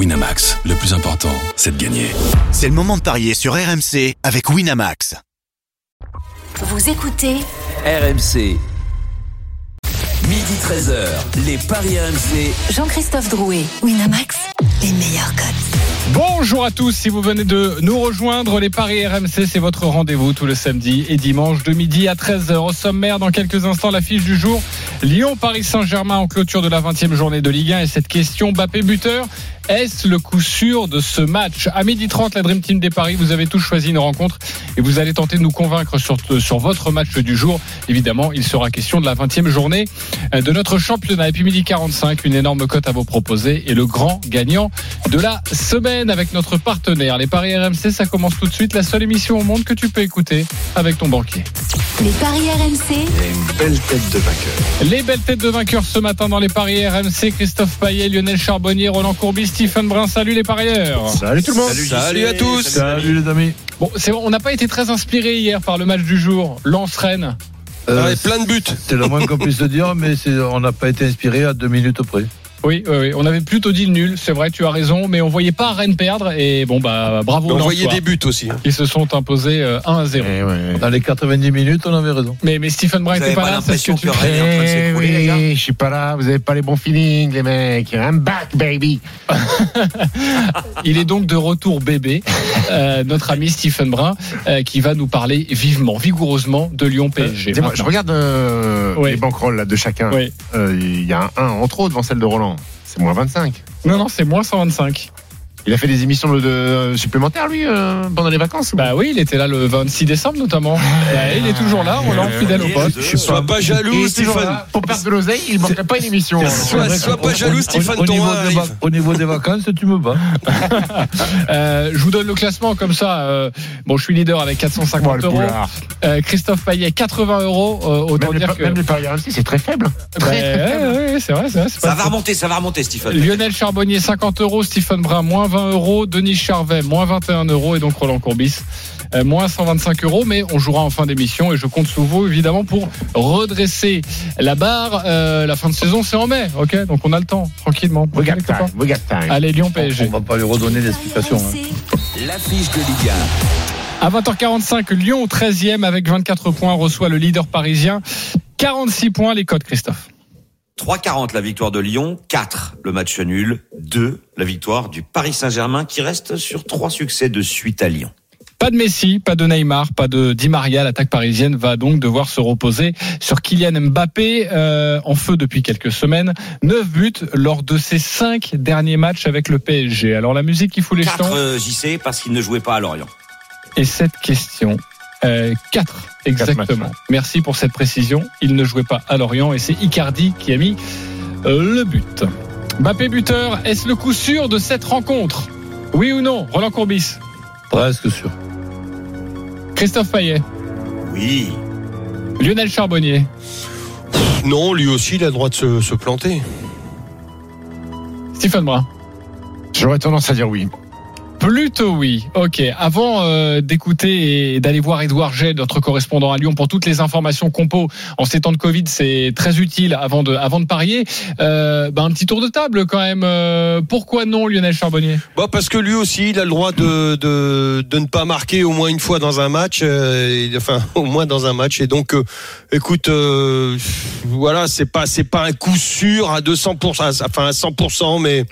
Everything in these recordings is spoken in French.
Winamax, le plus important, c'est de gagner. C'est le moment de parier sur RMC avec Winamax. Vous écoutez RMC. Midi 13h, les Paris RMC. Jean-Christophe Drouet, Winamax, les meilleurs codes. Bonjour à tous, si vous venez de nous rejoindre, les Paris RMC, c'est votre rendez-vous tous le samedi et dimanche de midi à 13h. Au sommaire, dans quelques instants, l'affiche du jour, Lyon-Paris Saint-Germain en clôture de la 20e journée de Ligue 1 et cette question, Bappé buteur, est-ce le coup sûr de ce match À midi 30, la Dream Team des Paris, vous avez tous choisi une rencontre et vous allez tenter de nous convaincre sur, sur votre match du jour. Évidemment, il sera question de la 20e journée de notre championnat. Et puis midi 45, une énorme cote à vous proposer et le grand gagnant de la semaine avec notre partenaire. Les Paris RMC, ça commence tout de suite. La seule émission au monde que tu peux écouter avec ton banquier. Les Paris RMC, une belle tête de vainqueur. Les belles têtes de vainqueurs ce matin dans les Paris RMC. Christophe Payet, Lionel Charbonnier, Roland Courbis, Stephen Brun. Salut les parieurs. Salut tout le monde. Salut, à tous. Salut les amis. Bon, c'est on n'a pas été très inspiré hier par le match du jour. Lance-Rennes. Euh, plein de buts. C'est le moins qu'on puisse se dire, mais on n'a pas été inspiré à deux minutes près. Oui, oui, oui, on avait plutôt dit le nul, c'est vrai, tu as raison, mais on voyait pas Rennes perdre et bon bah bravo On voyait des buts aussi. hein. Ils se sont imposés euh, 1 à 0. Dans les 90 minutes, on avait raison. Mais, mais Stephen Brun Vous était avez pas, pas là, c'est ce que tu en train de Eh s'écrouler, les gars oui, je suis pas là, vous avez pas les bons feelings, les mecs. I'm back, baby. Il est donc de retour bébé, euh, notre ami Stephen Brun, euh, qui va nous parler vivement, vigoureusement de Lyon PSG. Dis-moi, je regarde euh, Oui. les banquerolles là, de chacun. Oui. Euh, Il y a un 1 en trop devant celle de Roland. C'est moins 25. Non, non, c'est moins 125. Il a fait des émissions de, de- supplémentaires, lui, euh, pendant les vacances Bah oui, il était là le 26 décembre notamment. Bah, il est toujours là, Roland, fidèle au poste. Sois pas jaloux, Stéphane. Pour perdre de l'oseille, il manquerait pas une émission. Sois, sois pas jaloux, Stéphane au, niveau des arrive. vac- au niveau des vacances, tu me bats. Euh, je vous donne le classement comme ça. euh, bon, je suis leader avec Bon, 450 le euros. Euh, Christophe Payet, 80 euros. Euh, autant Même dire que. même les paris RMC, c'est très faible. Bah, Très, très faible. ouais, ouais, c'est vrai, c'est vrai. c'est Ça va remonter, ça va remonter, Stephen. Lionel Charbonnier 50 euros, Stephen Brun moins 20 euros, Denis Charvet moins 21 euros et donc Roland Courbis euh, moins 125 euros. Mais on jouera en fin d'émission et je compte sur vous évidemment pour redresser la barre. Euh, la fin de saison c'est en mai, ok? Donc on a le temps tranquillement. Time, we got time. Allez Lyon On PSG. va pas lui redonner l'explication. hein. L'affiche de Ligue À 20h45, Lyon au 13e avec 24 points reçoit le leader parisien. 46 points les codes Christophe. 3,40 la victoire de Lyon, 4 le match nul, 2 la victoire du Paris Saint-Germain qui reste sur 3 succès de suite à Lyon. Pas de Messi, pas de Neymar, pas de Di Maria. L'attaque parisienne va donc devoir se reposer sur Kylian Mbappé, euh, en feu depuis quelques semaines. 9 buts lors de ses 5 derniers matchs avec le PSG. Alors la musique qui fout les 4 jetons. euh, JC parce qu'il ne jouait pas à Lorient. Et cette question. Euh, 4 exactement. matchs, Merci pour cette précision. Il ne jouait pas à Lorient et c'est Icardi qui a mis euh, le but. Mbappé buteur, est-ce le coup sûr de cette rencontre? Oui ou non? Roland Courbis Presque sûr. Christophe Payet Oui. Lionel Charbonnier Non, lui aussi, il a le droit de se, se planter. Stephen Brun J'aurais tendance à dire oui. Plutôt oui. Ok. Avant euh, d'écouter et d'aller voir Edouard Gay, notre correspondant à Lyon, pour toutes les informations compo en ces temps de Covid, c'est très utile avant de avant de parier. Euh, ben, un petit tour de table quand même. Euh, pourquoi non, Lionel Charbonnier? Bah parce que lui aussi, il a le droit de, de, de ne pas marquer au moins une fois dans un match, euh, et- enfin au moins dans un match. Et donc, euh, écoute, euh, voilà, c'est pas c'est pas un coup sûr à 200 enfin à 100% mais.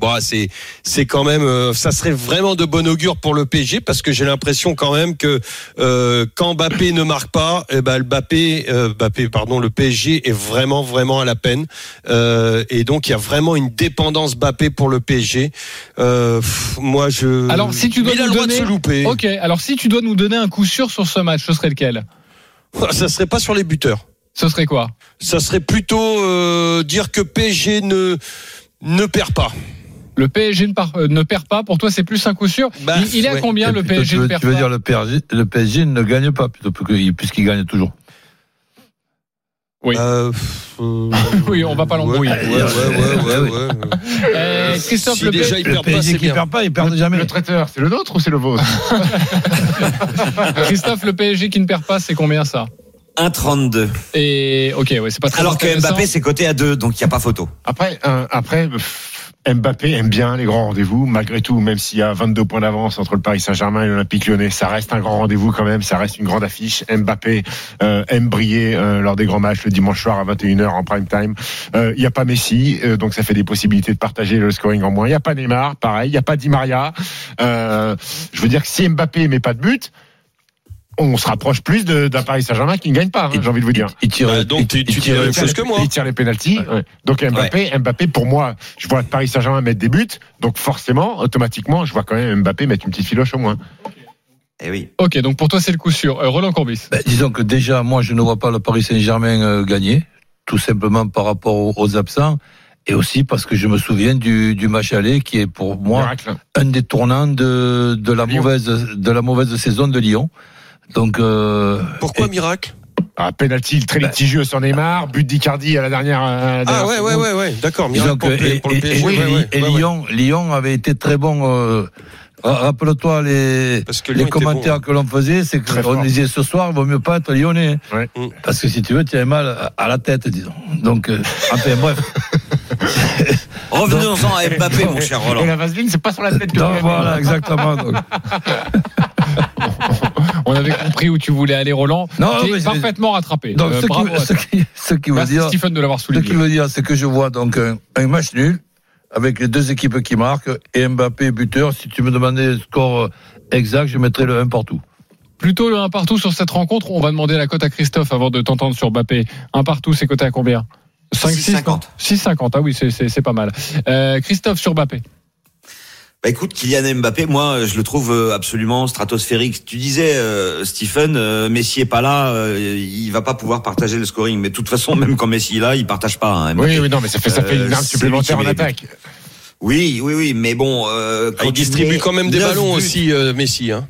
Bon, c'est c'est quand même euh, ça serait vraiment de bon augure pour le PSG parce que j'ai l'impression quand même que euh, quand Mbappé ne marque pas, eh ben le Mbappé, euh, Mbappé pardon, le PSG est vraiment vraiment à la peine Euh, et donc il y a vraiment une dépendance Mbappé pour le PSG. Euh, pff, moi je Alors, si tu dois il a nous le droit donner- de se louper. Ok. Alors si tu dois nous donner un coup sûr sur ce match, ce serait lequel? Ça serait pas sur les buteurs. Ce serait quoi? Ça serait plutôt euh, dire que PSG ne ne perd pas. Le PSG ne, part- euh, ne perd pas. Pour toi, c'est plus un coup sûr. Bah, il, il est à ouais. combien le PSG tu ne veux, tu veux dire le PSG, le PSG ne gagne pas plutôt que- puisqu'il gagne toujours. Oui. Euh, euh, Oui, on va pas l'embrouiller. Ouais, ouais, ouais, ouais, ouais, ouais. Euh, Christophe, Si le déjà PSG- il Le perd pas, PSG qui bien. perd pas, il perd jamais. Le traiteur, c'est le nôtre ou c'est le vôtre? Christophe, le PSG qui ne perd pas, c'est combien ça? 1,32. Et ok, ouais, c'est pas très Alors que. Mbappé, c'est coté à 2, donc il n'y a pas photo. Après, euh, après pff, Mbappé aime bien les grands rendez-vous, malgré tout, même s'il y a 22 points d'avance entre le Paris Saint-Germain et l'Olympique lyonnais, ça reste un grand rendez-vous quand même, ça reste une grande affiche. Mbappé euh, aime briller euh, lors des grands matchs le dimanche soir à 21h en prime time. Euh, Il n'y a pas Messi, euh, donc ça fait des possibilités de partager le scoring en moins. Il n'y a pas Neymar, pareil, il n'y a pas Di Maria. Je veux dire que si Mbappé met pas de but, on se rapproche plus de- d'un Paris Saint-Germain qui ne gagne pas, hein, j'ai envie de vous dire. Il tire, Bah, donc, il- tu- il tu tire- les- que moi. Il tire les pénalties. ouais. Donc Mbappé, Mbappé, pour moi, je vois Paris Saint-Germain mettre des buts. Donc forcément, automatiquement, je vois quand même Mbappé mettre une petite filoche au moins. Eh oui. Ok, donc pour toi, c'est le coup sûr. Euh, Roland Courbis. Ben, disons que déjà, moi, je ne vois pas le Paris Saint-Germain euh, gagner, tout simplement par rapport aux, aux absents, et aussi parce que je me souviens du, du match aller, qui est pour moi Miracle. un des tournants de, de la Lyon. mauvaise de la mauvaise saison de Lyon. Donc, euh, Pourquoi et- miracle? Ah, penalty très litigieux sur Neymar, but d'Icardi à la dernière. à la Ah dernière ouais, ouais, seconde. ouais, ouais, d'accord. et, et- et- ouais, ouais, et ouais, ouais. Lyon, Lyon avait été très bon. euh, Rappelle-toi les, les commentaires bon. que l'on faisait, c'est qu'on disait ce soir, il vaut mieux pas être lyonnais. Ouais. Mm. Parce que si tu veux, tu as mal à- à la tête, disons. Donc, euh, enfin, bref. Revenons-en à Mbappé, mon cher Et Roland. la vaseline, c'est pas sur la tête que Non, voilà, exactement. donc. On avait compris où tu voulais aller, Roland. Non, parfaitement rattrapé. Donc, Euh, ce, bravo. qui, ce, qui, ce qui veut Merci dire, Stephen de l'avoir ce qui souligné. veut dire, c'est que je vois donc un, un match nul avec les deux équipes qui marquent et Mbappé buteur. Si tu me demandais le score euh, exact, je mettrais le 1 partout. Plutôt le 1 partout sur cette rencontre. On va demander la cote à Christophe avant de t'entendre sur Mbappé. 1 partout, c'est coté à combien? 5, 6, 6,50. 6,50. Ah oui, c'est- c'est c'est pas mal. Euh, Christophe sur Mbappé. Bah écoute, Kylian Mbappé, moi, je le trouve euh, absolument stratosphérique. Tu disais, euh, Stephen, euh, Messi est pas là, euh, il va pas pouvoir partager le scoring. Mais de toute façon, même quand Messi est là, il partage pas. Hein. Oui, oui, non, mais ça fait, ça fait une arme supplémentaire en attaque. Oui, oui, oui. Mais bon, euh, Ah, quand il distribue quand même des ballons buts- aussi, euh, Messi. Hein.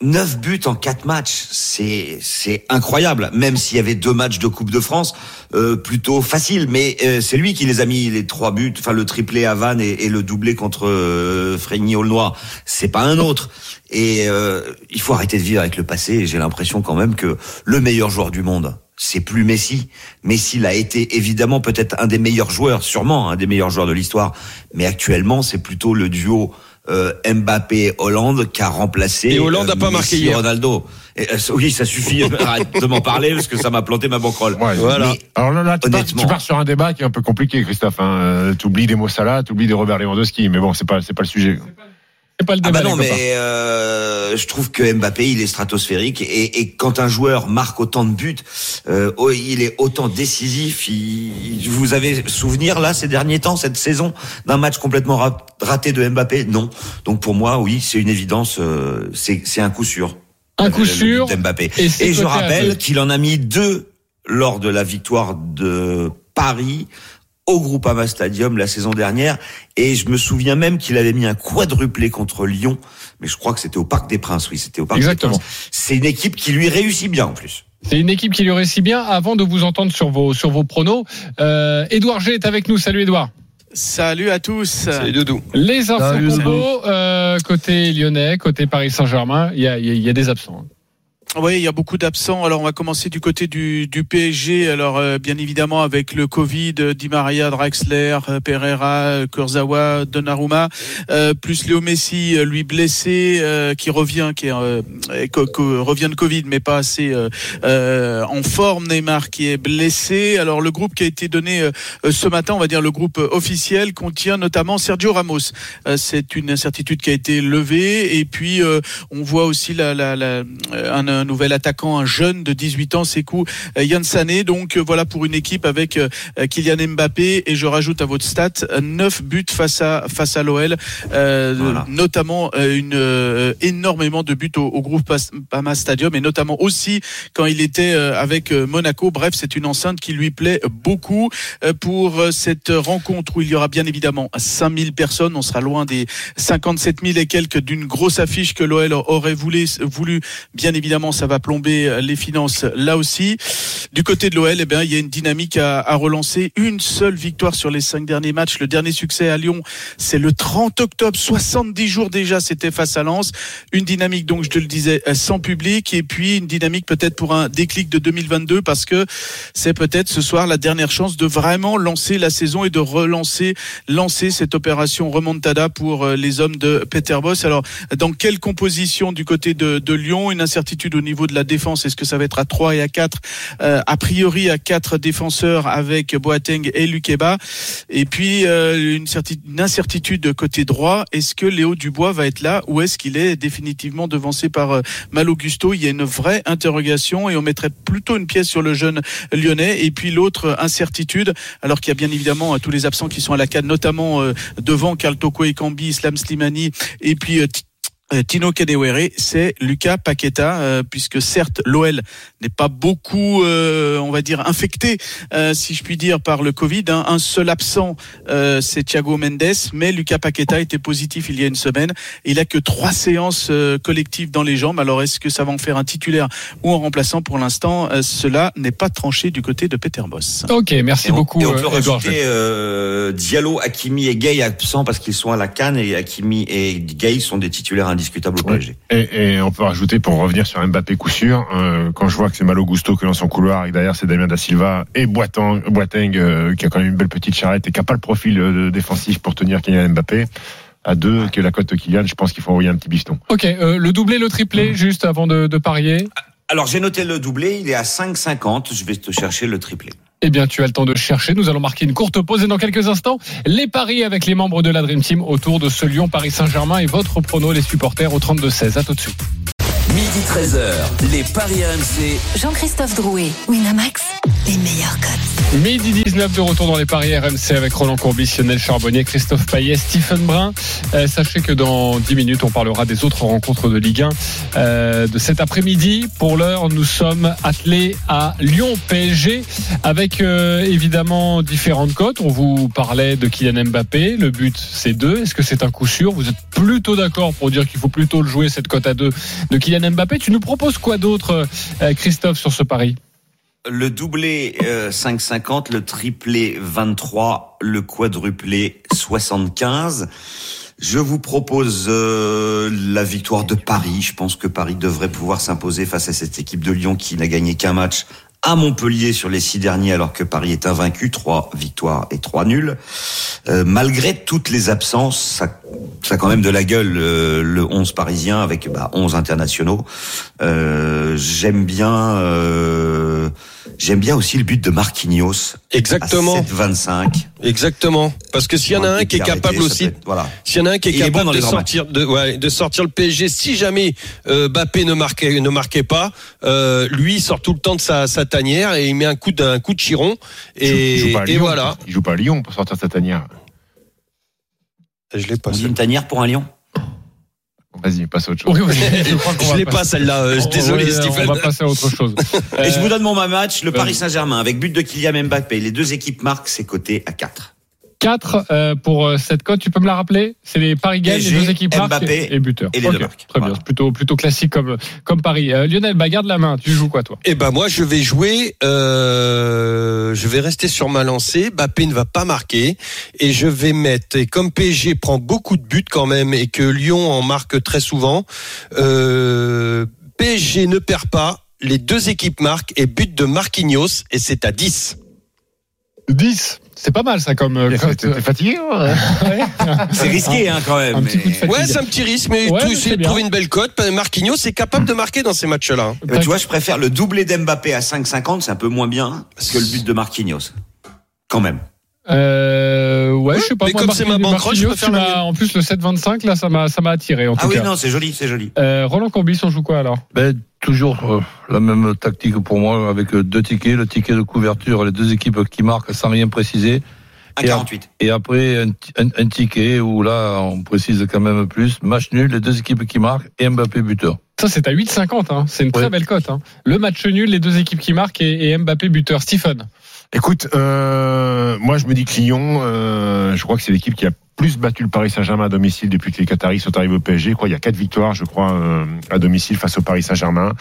9 buts en 4 matchs, c'est c'est incroyable. Même s'il y avait deux matchs de Coupe de France, euh, plutôt facile, mais euh, c'est lui qui les a mis les trois buts, enfin le triplé à Vannes et, le doublé contre euh, Frégny Aulnois. C'est pas un autre. Et euh, il faut arrêter de vivre avec le passé. J'ai l'impression quand même que le meilleur joueur du monde, c'est plus Messi. Messi l'a été évidemment peut-être un des meilleurs joueurs, sûrement un des meilleurs joueurs de l'histoire, mais actuellement c'est plutôt le duo euh, Mbappé-Hollande qui a remplacé. Et Hollande euh, a pas marqué Messi, hier. Ronaldo. Et, euh, oui, ça suffit. Arrête de m'en parler parce que ça m'a planté ma banquerolle. Ouais, Voilà. Mais Alors là, là tu, pars, Honnêtement. tu pars sur un débat qui est un peu compliqué, Christophe. Hein. Euh, T'oublies des mots Salah, t'oublies des Robert Lewandowski, mais bon, c'est pas, c'est pas le sujet. C'est pas le Ah bah non, mais euh, je trouve que Mbappé, il est stratosphérique et, et quand un joueur marque autant de buts, euh, oh, il est autant décisif. Il, vous avez souvenir là ces derniers temps, cette saison, d'un match complètement ra- raté de Mbappé? Non. Donc pour moi, oui, c'est une évidence. euh, c'est un coup sûr. Un coup sûr. but d'Mbappé. et je rappelle qu'il en a mis deux lors de la victoire de Paris au Groupama Stadium la saison dernière. Et je me souviens même qu'il avait mis un quadruplé contre Lyon. Mais je crois que c'était au Parc des Princes. Oui, c'était au Parc Exactement. des Princes. C'est une équipe qui lui réussit bien en plus. C'est une équipe qui lui réussit bien. Avant de vous entendre sur vos, sur vos pronos, euh, Edouard G est avec nous. Salut Edouard. Salut à tous. C'est Doudou. Les infos Salut, combo, euh, côté lyonnais, côté Paris Saint-Germain, il y a, il y a- il y a des absents. Oui, il y a beaucoup d'absents. Alors, on va commencer du côté du, du PSG. Alors, euh, bien évidemment, avec le Covid, euh, Di Maria, Draxler, euh, Pereira, euh, Kurzawa, Donnarumma, euh, plus Léo Messi, lui blessé, euh, qui revient, qui est, co- revient de Covid, mais pas assez en forme. Neymar qui est blessé. Alors, le groupe qui a été donné ce matin, on va dire le groupe officiel, contient notamment Sergio Ramos. C'est une incertitude qui a été levée. Et puis, on voit aussi la, la, la, un, un nouvel attaquant, un jeune de 18 ans, Sekou euh, Yann Sané. Donc euh, voilà pour une équipe avec euh, Kylian Mbappé et je rajoute à votre stat 9 buts face à face à l'OL, euh, Voilà. notamment une euh, énormément de buts au, au groupe Pama Stadium et notamment aussi quand il était avec Monaco. Bref, c'est une enceinte qui lui plaît beaucoup pour cette rencontre où il y aura bien évidemment 5000 personnes. On sera loin des 57 000 et quelques d'une grosse affiche que l'OL aurait voulu, voulu bien évidemment ça va plomber les finances là aussi. Du côté de l'OL, eh bien, il y a une dynamique à, à, relancer. Une seule victoire sur les cinq derniers matchs. Le dernier succès à Lyon, c'est le 30 octobre. 70 jours déjà, c'était face à Lens. Une dynamique, donc, je te le disais, sans public. Et puis, une dynamique peut-être pour un déclic de 2022 parce que c'est peut-être ce soir la dernière chance de vraiment lancer la saison et de relancer, lancer cette opération remontada pour euh, les hommes de Peter Boss. Alors, dans quelle composition du côté de, de Lyon? Une incertitude au niveau de la défense. Est-ce que ça va être à 3 et à 4 euh, A priori, à 4 défenseurs avec Boateng et Lukeba. Et puis, euh, une, une incertitude côté droit. Est-ce que Léo Dubois va être là ou est-ce qu'il est définitivement devancé par euh, Mal Augusto? Il y a une vraie interrogation et on mettrait plutôt une pièce sur le jeune lyonnais. Et puis l'autre incertitude, alors qu'il y a bien évidemment euh, tous les absents qui sont à la canne, notamment euh, devant Karl Toko et Kambi, Islam Slimani et puis euh, Tino Kadewere, c'est Lucas Paqueta, euh, puisque certes l'OL n'est pas beaucoup, euh, on va dire, infecté, si je puis dire, par le Covid. Hein. Un seul absent, c'est Thiago Mendes, mais Lucas Paqueta était positif il y a une semaine. il a que trois séances collectives dans les jambes. Alors est-ce que ça va en faire un titulaire ou un remplaçant Pour l'instant, cela n'est pas tranché du côté de Peter Boss. Ok, merci et on, beaucoup. Et on peut rajouter Diallo, Hakimi et Gay absents parce qu'ils sont à la canne et Hakimi et Gay sont des titulaires indiscutable au PSG. Et, et, on peut rajouter pour revenir sur Mbappé coup sûr, euh, quand je vois que c'est Malo Gusto qui lance son couloir et derrière c'est Damien da Silva et Boateng, Boateng euh, qui a quand même une belle petite charrette et qui n'a pas le profil euh, défensif pour tenir Kylian Mbappé à deux que la cote Kylian, je pense qu'il faut envoyer un petit biston. Ok, euh, le doublé, le triplé, mmh. juste avant de, de parier? Alors j'ai noté le doublé, il est à 5,50. Je vais te chercher le triplé. Eh bien, tu as le temps de chercher. Nous allons marquer une courte pause et dans quelques instants, les paris avec les membres de la Dream Team autour de ce Lyon Paris Saint-Germain et votre prono, les supporters au 32-16. À tout de suite. Midi 13h, les paris RMC. Jean-Christophe Drouet, Winamax, les meilleurs codes. Midi 19 de retour dans les paris RMC avec Roland Courbis, Lionel Charbonnier, Christophe Payet, Stephen Brun. Euh, sachez que dans 10 minutes, on parlera des autres rencontres de Ligue 1 euh, de cet après-midi. Pour l'heure, nous sommes attelés à Lyon PSG avec euh, évidemment différentes cotes. On vous parlait de Kylian Mbappé. Le but, c'est 2. Est-ce que c'est un coup sûr? Vous êtes plutôt d'accord pour dire qu'il faut plutôt le jouer cette cote à 2 de Kylian Mbappé. Tu nous proposes quoi d'autre, Christophe, sur ce pari? Le doublé euh, 5,50, le triplé 23, le quadruplé 75. Je vous propose euh, la victoire de Paris. Je pense que Paris devrait pouvoir s'imposer face à cette équipe de Lyon qui n'a gagné qu'un match à Montpellier sur les six derniers alors que Paris est invaincu, trois victoires et trois nuls. Euh, malgré toutes les absences, ça, ça a quand même de la gueule euh, le 11 parisien avec bah, 11 internationaux. Euh, J'aime bien euh, j'aime bien aussi le but de Marquinhos. Exactement. À 7-25. Exactement. Parce que s'il y en a un qui est capable aussi, voilà. s'il y en a un qui est capable de sortir, de, ouais, de sortir le PSG, si jamais euh, Bappé ne marquait, ne marquait pas, euh, lui il sort tout le temps de sa, sa tanière et il met un coup d'un coup de chiron et, il joue pas à et Lyon, voilà. Il joue pas à Lyon pour sortir sa tanière. Je l'ai pas. Une tanière pour un lion Vas-y, passe à autre chose. Oui, oui, je Je l'ai pas celle-là. euh, désolé, ouais, Stephen. On va passer à autre chose. Et je Euh, vous donne mon match, le. Paris Saint-Germain avec but de Kylian Mbappé. Les deux équipes marquent, c'est coté à 4. 4 euh, pour euh, cette cote, tu peux me la rappeler? C'est les paris gagnent, les deux équipes marquent Mbappé et, et buteurs. et les Ok, deux marquent. Très bien, Voilà. plutôt, plutôt classique comme, comme Paris. Euh, Lionel, bah, garde la main, tu joues quoi toi? Eh ben moi je vais jouer, euh, je vais rester sur ma lancée. Bappé ne va pas marquer et je vais mettre. Et comme PSG prend beaucoup de buts quand même et que Lyon en marque très souvent, euh, PSG ne perd pas. Les deux équipes marquent et but de Marquinhos et c'est à 10. 10 c'est pas mal ça comme euh, cote. T'es fatigué ouais Ouais. C'est risqué hein, quand même. Un petit coup de mais- fatigue. Ouais, c'est un petit risque, mais Ouais, c'est de trouver une belle cote. Marquinhos est capable de marquer dans ces matchs-là. Ben, tu vois, je préfère le doublé d'Mbappé à 5,50, c'est un peu moins bien que le but de Marquinhos. Quand même. Euh, ouais, je sais pas. mais moi, comme c'est ma banquerolle, je la mienne. En plus, le 7-25, là, ça m'a, ça m'a attiré, en tout Ah oui, cas. non, c'est joli, c'est joli. Euh, Roland Courbis, on joue quoi alors? Ben, toujours euh, la même tactique pour moi, avec euh, deux tickets, le ticket de couverture, les deux équipes qui marquent sans rien préciser. Un Et 48. Et après, un, ti- un- un ticket où là, on précise quand même plus. Match nul, les deux équipes qui marquent et Mbappé buteur. Ça, c'est à 8,50. Hein. C'est une très belle cote. Hein. Le match nul, les deux équipes qui marquent et, et Mbappé buteur. Stephen Écoute, euh, moi je me dis que Lyon, euh, je crois que c'est l'équipe qui a plus battu le Paris Saint-Germain à domicile depuis que les Qataris sont arrivés au PSG. Je crois qu'il y a quatre victoires, je crois, euh, à domicile face au Paris Saint-Germain.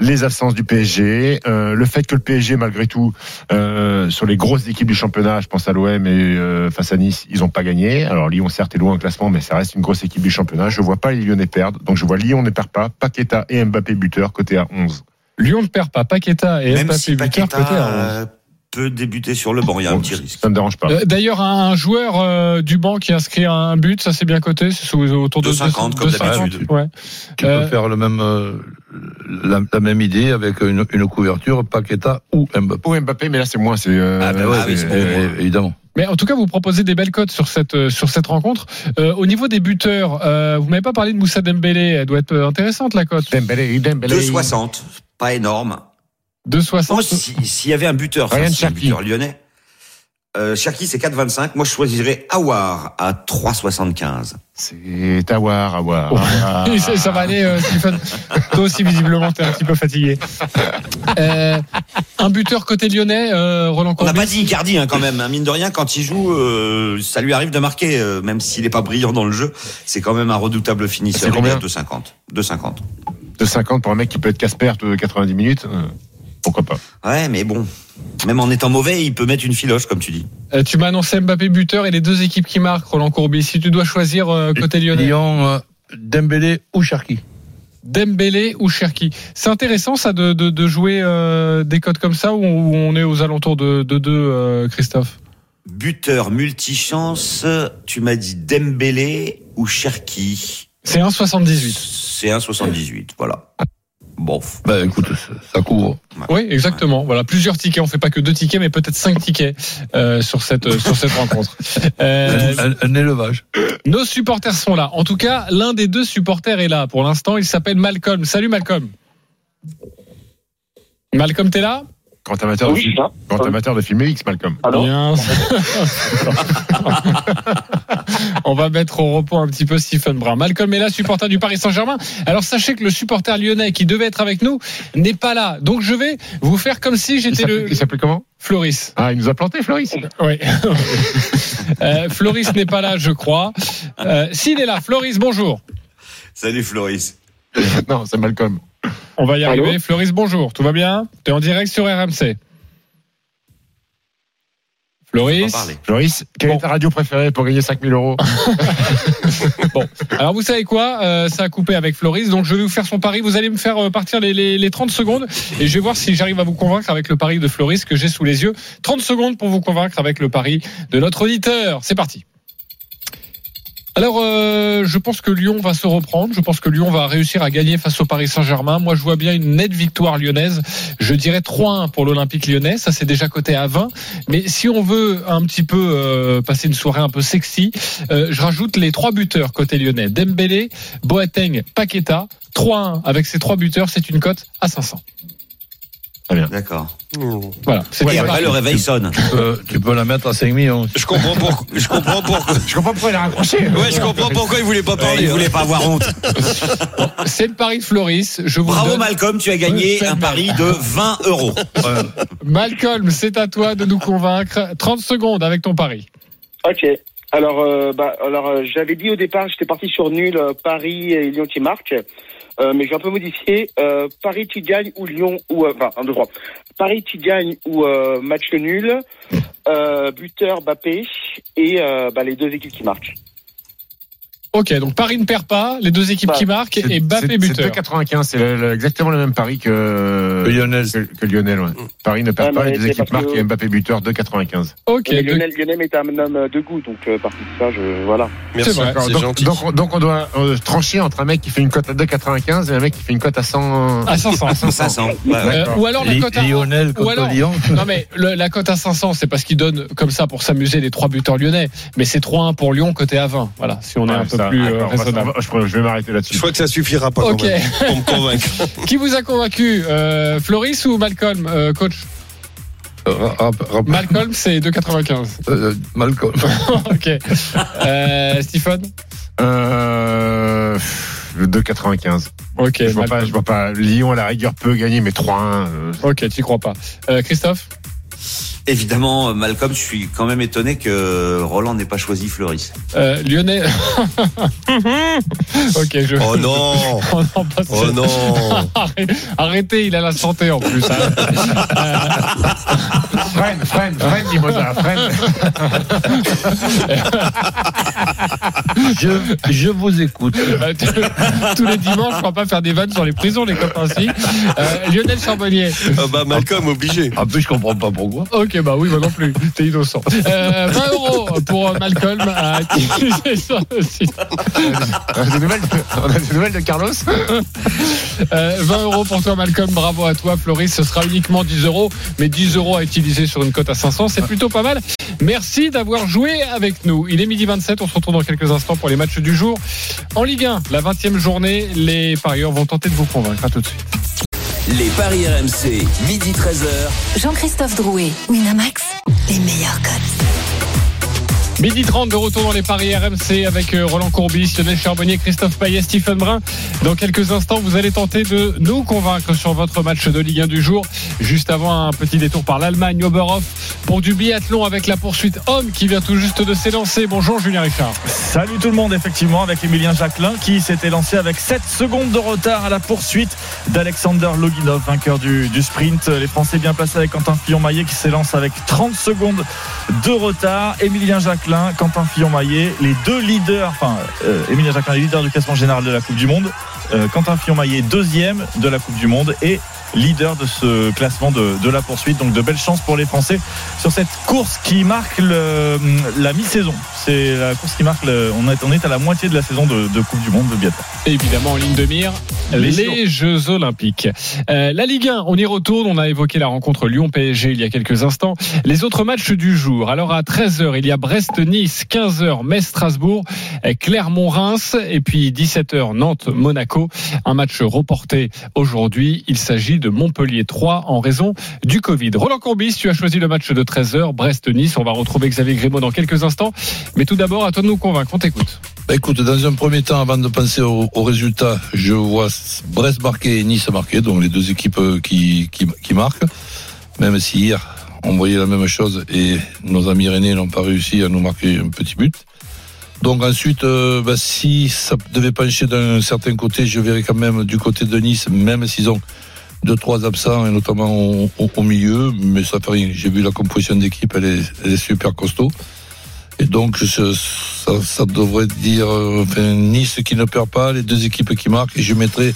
Les absences du PSG, euh, le fait que le PSG, malgré tout, euh, sur les grosses équipes du championnat, je pense à l'OM et euh, face à Nice, ils n'ont pas gagné. Alors Lyon, certes, est loin au classement, mais ça reste une grosse équipe du championnat. Je vois pas les Lyonnais perdre. Donc je vois Lyon ne perd pas, Paqueta et Mbappé buteur, côté à 11. Lyon ne perd pas. Paqueta et Même Mbappé si buteur Paqueta côté à 11. Euh, peut débuter sur le banc, il y a un Bon, petit risque. Ça me dérange pas. Euh, D'ailleurs, un joueur euh, du banc qui inscrit un but, ça c'est bien coté, c'est autour de 2,50 comme 2,50, d'habitude. Ouais. Tu Euh, peux faire le même, euh, la, la même idée avec une, une couverture Paqueta ou Mbappé. Ou Mbappé, mais là c'est moins. C'est euh, Ah, bah ouais, oui, évidemment. Mais en tout cas, vous proposez des belles cotes sur cette euh, sur cette rencontre. Euh, au niveau des buteurs, euh, vous m'avez pas parlé de Moussa Dembélé. Elle doit être euh, intéressante la cote. Dembélé, Dembélé. 2,60, pas énorme. 2,60. Moi, si- s'il y avait un buteur, Ryan enfin, si un Cherki. buteur lyonnais, euh, Cherki c'est 4,25. Moi, je choisirais Awar à 3,75. C'est Awar, Awar. Ça, ça va aller, euh, Stephen. Toi aussi, visiblement, t'es un petit peu fatigué. Euh, un buteur côté lyonnais, euh, Roland On n'a Courbis. pas dit Icardi hein, quand même. hein. Mine de rien, quand il joue, euh, ça lui arrive de marquer, euh, même s'il n'est pas brillant dans le jeu. C'est quand même un redoutable finisseur. C'est combien Il est à 2,50. 2,50. 2,50 pour un mec qui peut être Casper de 90 minutes. Pourquoi pas Ouais, mais bon, même en étant mauvais, il peut mettre une filoche, comme tu dis. Euh, tu m'as annoncé Mbappé buteur et les deux équipes qui marquent, Roland Courbis. Si tu dois choisir euh, côté lyonnais, Lyon, euh, Dembélé ou Cherki. Dembélé ou Cherki. C'est intéressant ça de, de, de jouer euh, des cotes comme ça où on, où on est aux alentours de 2 Christophe? Buteur multichance, tu m'as dit Dembélé ou Cherki. C'est 1,78. C'est 1,78, voilà. Bon. Ben écoute, ça, couvre. Oui, exactement. Voilà, plusieurs tickets. On fait pas que deux tickets, mais peut-être cinq tickets euh, sur cette euh, sur cette rencontre. Euh, Un, un élevage. nos supporters sont là. En tout cas, l'un des deux supporters est là. Pour l'instant, il s'appelle Malcolm. Salut Malcolm. Malcolm, t'es là? Grand amateur, de, film, grand amateur de film X, Malcolm. Bien. On va mettre au repos un petit peu Stephen Brun. Malcolm est là, supporter du Paris Saint-Germain. Alors sachez que le supporter lyonnais qui devait être avec nous n'est pas là. Donc je vais vous faire comme si j'étais le il s'appelait comment? Floris. Ah, il nous a planté, Floris. Oui. Euh, Floris n'est pas là, je crois. Euh, S'il est là, Floris, bonjour. Salut Floris. non, c'est Malcolm. On va y arriver. Floris, bonjour. Tout va bien? Tu es en direct sur RMC. Floris? Floris, quelle Bon. est ta radio préférée pour gagner 5000 euros? Bon, alors vous savez quoi? Euh, Ça a coupé avec Floris, donc je vais vous faire son pari. Vous allez me faire euh, partir les, les, les 30 secondes et je vais voir si j'arrive à vous convaincre avec le pari de Floris que j'ai sous les yeux. 30 secondes pour vous convaincre avec le pari de notre auditeur. C'est parti. Alors, euh, je pense que Lyon va se reprendre. Je pense que Lyon va réussir à gagner face au Paris Saint-Germain. Moi, je vois bien une nette victoire lyonnaise. Je dirais 3-1 pour l'Olympique lyonnais. Ça, c'est déjà coté à 20. Mais si on veut un petit peu euh, passer une soirée un peu sexy, euh, je rajoute les trois buteurs côté lyonnais. Dembélé, Boateng, Paqueta. 3-1 avec ces trois buteurs, c'est une cote à 500. D'accord. Voilà. Après, le réveil sonne. Tu peux, tu peux la mettre à 5 millions. Je comprends pourquoi. Je comprends pourquoi. Je comprends pourquoi il a raccroché. Ouais, je comprends pourquoi il voulait pas Ouais, parler. il hein. voulait pas avoir honte. C'est le pari de Floris. Je vous Bravo donne... Malcolm, tu as gagné un pari de 20 euros. Malcolm, c'est à toi de nous convaincre. 30 secondes avec ton pari. Ok. Alors, euh, bah, alors euh, j'avais dit au départ, j'étais parti sur nul, euh, Paris et Lyon qui marquent. Euh, mais j'ai un peu modifié. Euh, Paris qui gagne ou Lyon ou euh, enfin un deux trois. Paris qui gagne ou euh, match nul. Buteur Bappé et bah, les deux équipes qui marquent. Ok, donc Paris ne perd pas, les deux équipes Bah, qui marquent et Mbappé buteur. C'est 2,95. C'est exactement le même pari que, Que Lionel. que, que Lionel. ouais. Paris ne perd Ouais, pas, les deux équipes marquent et Mbappé buteur 2,95. Ok, Mais Lionel, Lionel est un homme de goût, donc euh, de ça, je voilà. Merci, vrai. donc, gentil. donc, on- donc on doit euh, trancher entre un mec qui fait une cote à 2,95 et un mec qui fait une cote à 100. à 500. 500. Ouais, ouais. Euh, D'accord. ou alors la cote à Lionel ou contre alors- Lyon. Non mais le- la cote à 500, c'est parce qu'il donne comme ça pour s'amuser les trois buteurs lyonnais. Mais c'est 3-1 pour Lyon côté à 20. Voilà, si on est un peu plus euh, d'accord, raisonnable. je, je vais m'arrêter Je là-dessus. crois que ça suffira pas Ok. quand même pour me convaincre. Qui vous a convaincu, euh, Floris ou Malcolm, euh, coach Euh, rap- rap- Malcolm, c'est 2,95. euh, Malcolm. ok. Euh, Stephen Euh, pff, 2,95. Ok. Je vois pas, je vois pas. Lyon à la rigueur peut gagner, mais 3-1. euh, Ok, tu crois pas. Euh, Christophe évidemment, Malcolm, je suis quand même étonné que Roland n'ait pas choisi Fleuris. Euh, Lionel. ok, je. Oh non Oh non, pas Oh non Arrêtez, il a la santé en plus. hein. Freine, freine, freine, Mimosa, freine. Je, je vous écoute. Euh, Tous les dimanches, on va pas faire des vannes sur les prisons, les copains. Si. Euh, Lionel Charbonnier. Ah bah Malcolm obligé. En plus, je comprends pas pourquoi. Ok, bah oui, moi non plus. T'es innocent. Euh, 20 euros pour Malcolm à utiliser sur le site. On a des nouvelles de, on a des nouvelles de Carlos Euh, 20 euros pour toi, Malcolm. Bravo à toi, Floris. Ce sera uniquement 10 euros, mais 10 euros à utiliser sur une cote à 500, c'est plutôt pas mal. Merci d'avoir joué avec nous. Il est midi 27. On se retrouve dans quelques instants pour les matchs du jour. En Ligue 1, la 20e journée, les parieurs vont tenter de vous convaincre. À tout de suite. Les paris RMC, midi 13h. Jean-Christophe Drouet, Winamax, les meilleurs codes. Midi 30 de retour dans les paris RMC avec euh, Roland Courbis, Lionel Charbonnier, Christophe Payet, Stephen Brun. Dans quelques instants, vous allez tenter de nous convaincre sur votre match de Ligue 1 du jour. Juste avant un petit détour par l'Allemagne, Oberhof, pour du biathlon avec la poursuite homme qui vient tout juste de s'élancer. Bonjour Julien Richard. Salut tout le monde, effectivement, avec Emilien Jacquelin qui s'était lancé avec 7 secondes de retard à la poursuite d'Alexander Loginov, vainqueur du, sprint. Les Français bien placés avec Quentin Fillon-Maillet qui s'élance avec 30 secondes de retard. Emilien Jacquelin, Quentin Fillon-Maillet, les deux leaders, enfin, euh, Emilien Jacquelin, les leaders du classement général de la Coupe du Monde. Euh, Quentin Fillon-Maillet, deuxième de la Coupe du Monde et leader de ce classement de, de la poursuite. Donc de belles chances pour les Français sur cette course qui marque le- la mi-saison. C'est la course qui marque. le- on, est, on est à la moitié de la saison de, de Coupe du Monde de biathlon. Et évidemment en ligne de mire, Les les, Jeux Olympiques. Euh, la Ligue 1, on y retourne. On a évoqué la rencontre Lyon-PSG il y a quelques instants. Les autres matchs du jour. Alors à 13h, il y a Brest-Nice, 15h, Metz-Strasbourg, Clermont-Reims et puis 17h, Nantes-Monaco. Un match reporté aujourd'hui. Il s'agit de Montpellier 3 en raison du Covid. Roland Courbis, tu as choisi le match de 13h, Brest-Nice. On va retrouver Xavier Grimaud dans quelques instants. Mais tout d'abord, à toi de nous convaincre. On t'écoute. Bah, écoute, dans un premier temps, avant de penser au, au résultat, je vois Brest marquer et Nice marquer, donc les deux équipes euh, qui marquent. Même si hier, on voyait la même chose et nos amis rennais n'ont pas réussi à nous marquer un petit but. Donc ensuite, euh, bah, si ça devait pencher d'un certain côté, je verrais quand même du côté de Nice, même s'ils ont deux, trois absents, et notamment au, milieu, mais ça fait rien. J'ai vu la composition d'équipe, elle est, super costaud. Et donc, ça, devrait dire euh, Nice qui ne perd pas, les deux équipes qui marquent, et je mettrai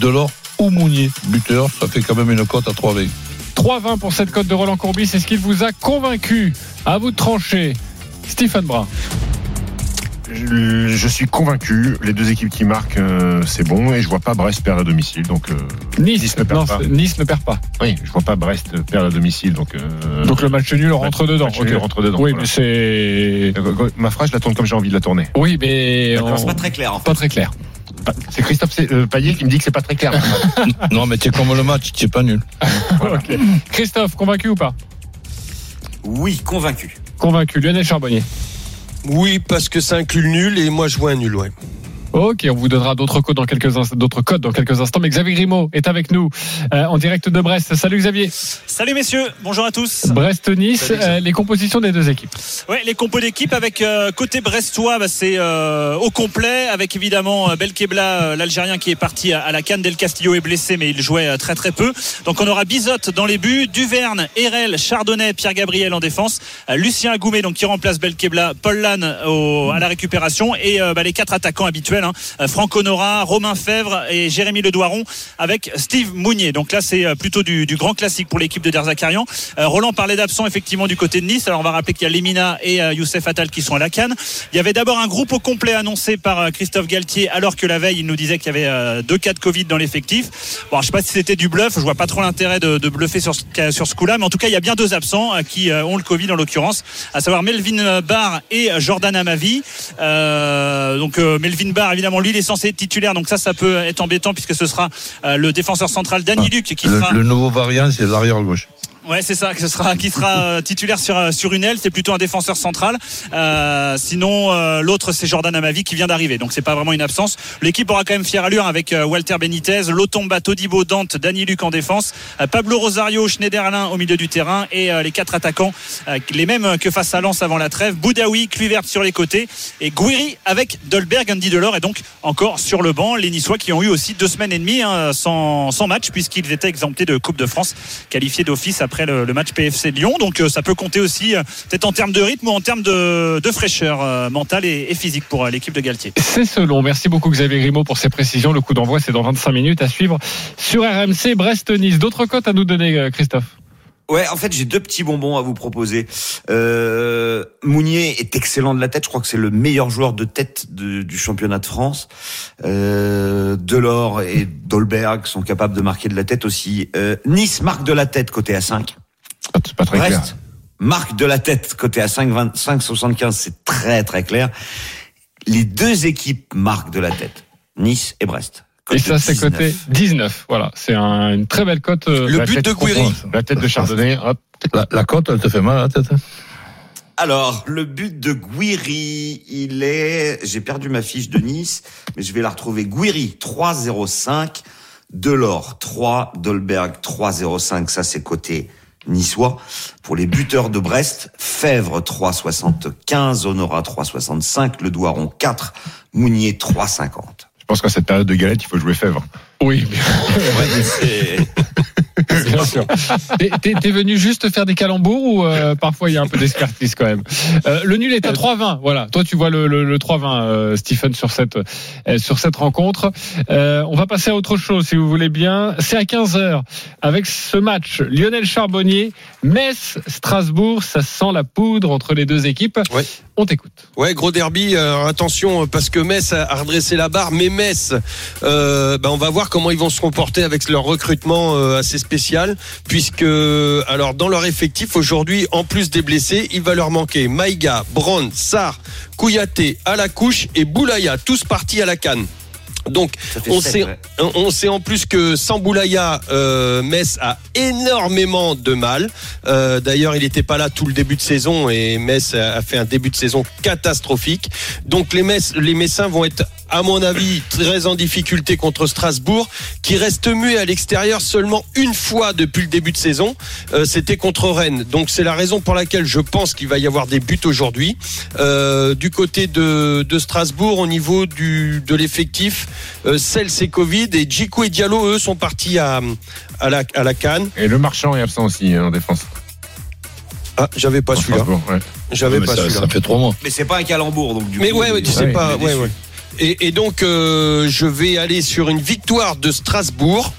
Delors ou Mounier, buteur. Ça fait quand même une cote à 3,20. 3-20 pour cette cote de Roland Courbis. Est-ce qu'il vous a convaincu À vous de trancher. Stephen Brun. Je, je suis convaincu, les deux équipes qui marquent, euh, c'est bon, et je vois pas Brest perdre à domicile. Donc, euh, Nice, Nice ne perd non, pas. Nice ne perd pas. oui, je vois pas Brest perdre à domicile. Donc, euh, Donc le match nul rentre dedans. match nul rentre dedans, Oui, voilà. mais c'est. Ma phrase, je la tourne comme j'ai envie de la tourner. Oui, mais. D'accord, on- C'est pas très clair en fait. Pas très clair. C'est Christophe Payet qui me dit que c'est pas très clair. non, mais tu es comme le match, tu es pas nul. Christophe, convaincu ou pas? Oui, convaincu. Convaincu. Lionel Charbonnier. Oui, parce que ça inclut le nul et moi je vois un nul, ouais. Ok, on vous donnera d'autres codes dans quelques instants, d'autres codes dans quelques instants. Mais Xavier Grimaud est avec nous euh, en direct de Brest. Salut Xavier. Salut messieurs, bonjour à tous. Brest-Nice, euh, les compositions des deux équipes. Ouais, les compos d'équipe avec euh, côté brestois, bah, c'est au complet avec évidemment Belkebla, l'Algérien qui est parti à, à la canne. Del Castillo est blessé, mais il jouait très très peu. Donc on aura Bizotte dans les buts, Duverne, Erel, Chardonnay, Pierre Gabriel en défense, Lucien Agoumet donc qui remplace Belkebla, Paul Lannes au- à la récupération et bah, les quatre attaquants habituels, hein, euh, Franck Honora, Romain Fèvre et Jérémy Ledoiron avec Steve Mounier. Donc là c'est euh, plutôt du, grand classique pour l'équipe de Derzakarian. Euh, Roland parlait d'absents effectivement du côté de Nice. Alors on va rappeler qu'il y a Lemina et Youssef Attal qui sont à la canne. Il y avait d'abord un groupe au complet annoncé par Christophe Galtier alors que la veille il nous disait qu'il y avait deux cas de Covid dans l'effectif. Bon, je sais pas si c'était du bluff. Je vois pas trop l'intérêt de, bluffer sur ce, sur ce coup-là, mais en tout cas il y a bien deux absents qui ont le Covid en l'occurrence, à savoir Melvin Barr et Jordan Amavi. Donc Melvin Barr évidemment lui il est censé être titulaire, donc ça ça peut être embêtant puisque ce sera euh, le défenseur central Danny Luc qui Le, sera le nouveau variant, c'est l'arrière gauche. Ouais, c'est ça, que ce sera, qui sera euh, titulaire sur, euh, sur une aile. C'est plutôt un défenseur central. Euh, sinon, euh, l'autre, c'est Jordan Amavi qui vient d'arriver. Donc, c'est pas vraiment une absence. L'équipe aura quand même fière allure avec euh, Walter Benitez, Lotomba, Todibo, Dante, Dani Luc en défense, Pablo Rosario, Schneiderlin au milieu du terrain et euh, les quatre attaquants, les mêmes que face à Lens avant la trêve. Boudaoui, Kluivert sur les côtés et Gouiri avec Dolberg, Andy Delors et donc encore sur le banc. Les Niçois qui ont eu aussi deux semaines et demie hein, sans, sans match puisqu'ils étaient exemptés de Coupe de France, qualifiés d'office après le, le match PFC Lyon. Donc euh, ça peut compter aussi euh, peut-être en termes de rythme ou en termes de, fraîcheur euh, mentale et, et physique pour l'équipe de Galtier. C'est selon. Merci beaucoup Xavier Grimaud pour ces précisions. Le coup d'envoi, c'est dans 25 minutes à suivre sur RMC Brest-Nice. D'autres cotes à nous donner, Christophe? Ouais, en fait, j'ai deux petits bonbons à vous proposer. Euh, Mounier est excellent de la tête. Je crois que c'est le meilleur joueur de tête de- du championnat de France. Euh, Delors et Dolberg sont capables de marquer de la tête aussi. Euh, nice marque de la tête côté à 5. C'est pas très clair. Brest marque de la tête côté à 5, 25, 75. C'est très très clair. Les deux équipes marquent de la tête. Nice et Brest. Et ça, c'est 19. côté 19. Voilà, c'est un- une très belle cote. euh, Le la but tête de Guiri. La tête de Chardonnay, hop. La, la cote, elle te fait mal à la tête. hein Alors, le but de Guiri, il est, j'ai perdu ma fiche de Nice, mais je vais la retrouver. Guiri, 3,05. Delors, 3. Dolberg, 3,05. Ça, c'est côté niçois. Pour les buteurs de Brest, Fèvre, 3,75. Honora, 3,65. Le Doiron, 4. Mounier, 3,50. Je pense qu'à cette période de galette, il faut jouer Fèvre. Oui, Ouais, c'est- bien sûr. T'es- T'es t'es venu juste faire des calembours ou euh, parfois il y a un peu d'expertise quand même? Euh, Le nul est à 3-20. Voilà. Toi, tu vois le, le, le 3-20, euh, Stephen, sur cette euh, sur cette rencontre. Euh, on va passer à autre chose, si vous voulez bien. C'est à 15 h avec ce match Lionel Charbonnier, Metz, Strasbourg. Ça sent la poudre entre les deux équipes. Ouais. On t'écoute. Ouais, gros derby. euh, attention, euh, parce que Metz a a redressé la barre, mais Metz, euh, bah, on va voir comment ils vont se comporter avec leur recrutement euh, assez spécial, puisque alors dans leur effectif aujourd'hui, en plus des blessés, il va leur manquer Maïga, Brown, Sarr, Kouyaté, Alakouche et Boulaya, tous partis à la canne. Donc, on sait, ouais. on- on sait en plus que sans Boulaya, euh, Metz a énormément de mal. Euh, D'ailleurs, il n'était pas là tout le début de saison et Metz a a fait un début de saison catastrophique. Donc les, Metz, les Messins vont être, à mon avis, très en difficulté contre Strasbourg, qui reste muet à l'extérieur seulement une fois depuis le début de saison. Euh, C'était contre Rennes. Donc c'est la raison pour laquelle je pense qu'il va y avoir des buts aujourd'hui. Euh, du côté de, de Strasbourg, au niveau du, de l'effectif, euh, Cels et Covid et Djikou et Diallo, eux, sont partis à, à, la, à la Cannes. Et le marchand est absent aussi hein, en défense. Ah, j'avais pas celui-là. Ouais. J'avais Mais pas ça, celui-là. ça fait trois mois. Mais c'est pas un calembour, donc du Mais coup, ouais, ouais, tu sais Ouais, pas. Ouais, ouais. Et, et donc, euh, je vais aller sur une victoire de Strasbourg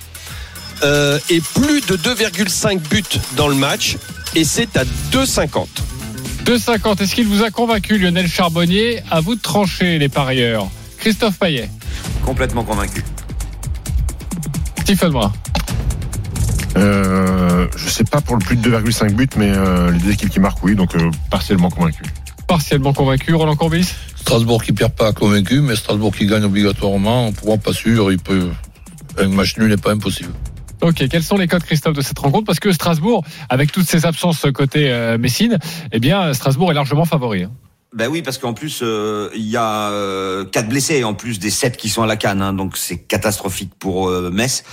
euh, et plus de 2,5 buts dans le match. Et c'est à 2,50. 2,50. Est-ce qu'il vous a convaincu, Lionel Charbonnier À vous de trancher, les parieurs? Christophe Payet, Complètement convaincu. Stephen Brun. Euh, je sais pas pour le plus de 2,5 buts, mais euh, les deux équipes qui marquent, oui, donc euh, partiellement convaincu. Partiellement convaincu. Roland Courbis Strasbourg qui perd pas convaincu, mais Strasbourg qui gagne obligatoirement. Pour moi, pas sûr. Il peut. Un match nul n'est pas impossible. Ok, quels sont les codes, Christophe, de cette rencontre? Parce que Strasbourg, avec toutes ses absences côté euh, Messine, eh bien, Strasbourg est largement favori. hein. Ben oui, parce qu'en plus, euh, il y a euh, quatre blessés, en plus des sept qui sont à la canne. hein, donc c'est catastrophique pour euh, Metz.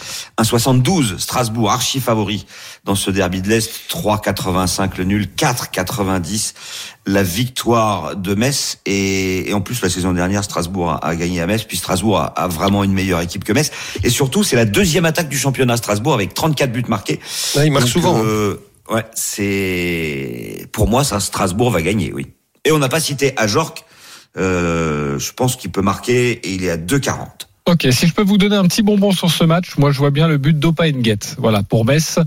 1,72, Strasbourg, archi favori dans ce derby de l'Est. 3,85 le nul, 4,90 la victoire de Metz. Et, et en plus, la saison dernière, Strasbourg a, a gagné à Metz. Puis Strasbourg a, a vraiment une meilleure équipe que Metz. Et surtout, c'est la deuxième attaque du championnat Strasbourg avec 34 buts marqués. Là, il marque Donc, souvent. hein. euh, ouais, c'est pour moi ça. Strasbourg va gagner, oui. Et on n'a pas cité Ajorc. Euh, je pense qu'il peut marquer et il est à 2,40. Ok, si je peux vous donner un petit bonbon sur ce match, moi je vois bien le but d'Opa Nguet. Voilà, pour Metz.